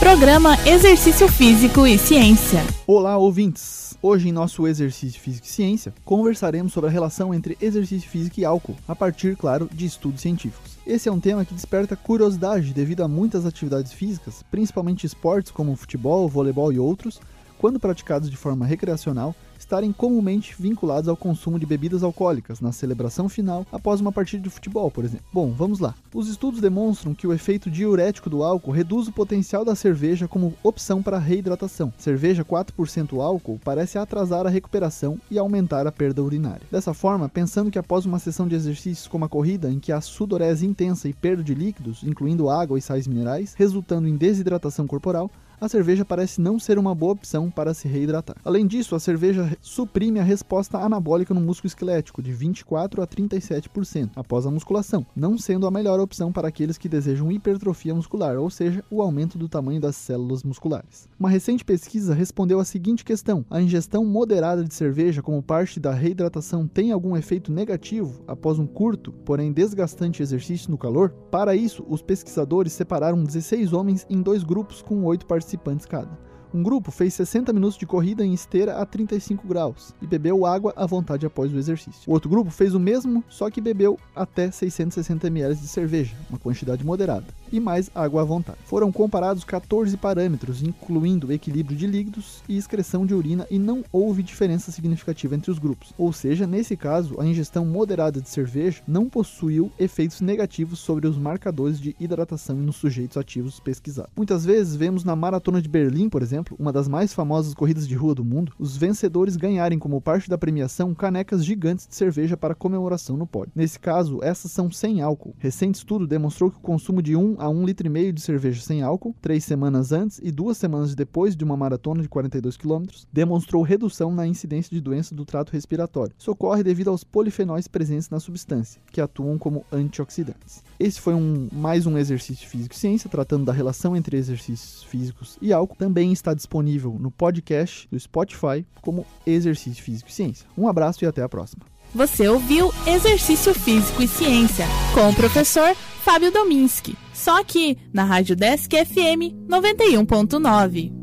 Programa Exercício Físico e Ciência. Olá, ouvintes! Hoje, em nosso Exercício Físico e Ciência, conversaremos sobre a relação entre exercício físico e álcool, a partir, claro, de estudos científicos. Esse é um tema que desperta curiosidade devido a muitas atividades físicas, principalmente esportes como futebol, voleibol e outros, quando praticados de forma recreacional, estarem comumente vinculados ao consumo de bebidas alcoólicas na celebração final após uma partida de futebol, por exemplo. Bom, vamos lá. Os estudos demonstram que o efeito diurético do álcool reduz o potencial da cerveja como opção para reidratação. Cerveja 4% álcool parece atrasar a recuperação e aumentar a perda urinária. Dessa forma, pensando que após uma sessão de exercícios como a corrida, em que há sudorese intensa e perda de líquidos, incluindo água e sais minerais, resultando em desidratação corporal, a cerveja parece não ser uma boa opção para se reidratar. Além disso, a cerveja suprime a resposta anabólica no músculo esquelético de 24 a 37% após a musculação, não sendo a melhor opção para aqueles que desejam hipertrofia muscular, ou seja, o aumento do tamanho das células musculares. Uma recente pesquisa respondeu a seguinte questão: a ingestão moderada de cerveja como parte da reidratação tem algum efeito negativo após um curto, porém desgastante exercício no calor? Para isso, os pesquisadores separaram 16 homens em dois grupos com 8 participantes participantes cada. Um grupo fez 60 minutos de corrida em esteira a 35 graus e bebeu água à vontade após o exercício. O outro grupo fez o mesmo, só que bebeu até 660 ml de cerveja, uma quantidade moderada, e mais água à vontade. Foram comparados 14 parâmetros, incluindo equilíbrio de líquidos e excreção de urina, e não houve diferença significativa entre os grupos. Ou seja, nesse caso, a ingestão moderada de cerveja não possuiu efeitos negativos sobre os marcadores de hidratação nos sujeitos ativos pesquisados. Muitas vezes vemos na maratona de Berlim, por exemplo, exemplo, uma das mais famosas corridas de rua do mundo, os vencedores ganharem como parte da premiação canecas gigantes de cerveja para comemoração no pódio. Nesse caso, essas são sem álcool. Recente estudo demonstrou que o consumo de 1 a 1 litro e meio de cerveja sem álcool, três semanas antes e duas semanas depois de uma maratona de 42 km, demonstrou redução na incidência de doença do trato respiratório. Isso ocorre devido aos polifenóis presentes na substância, que atuam como antioxidantes. Esse foi um, mais um exercício físico e ciência, tratando da relação entre exercícios físicos e álcool. Também está está disponível no podcast do Spotify como Exercício Físico e Ciência. Um abraço e até a próxima. Você ouviu Exercício Físico e Ciência com o professor Fábio Dominski. Só aqui na Rádio Desk FM 91.9.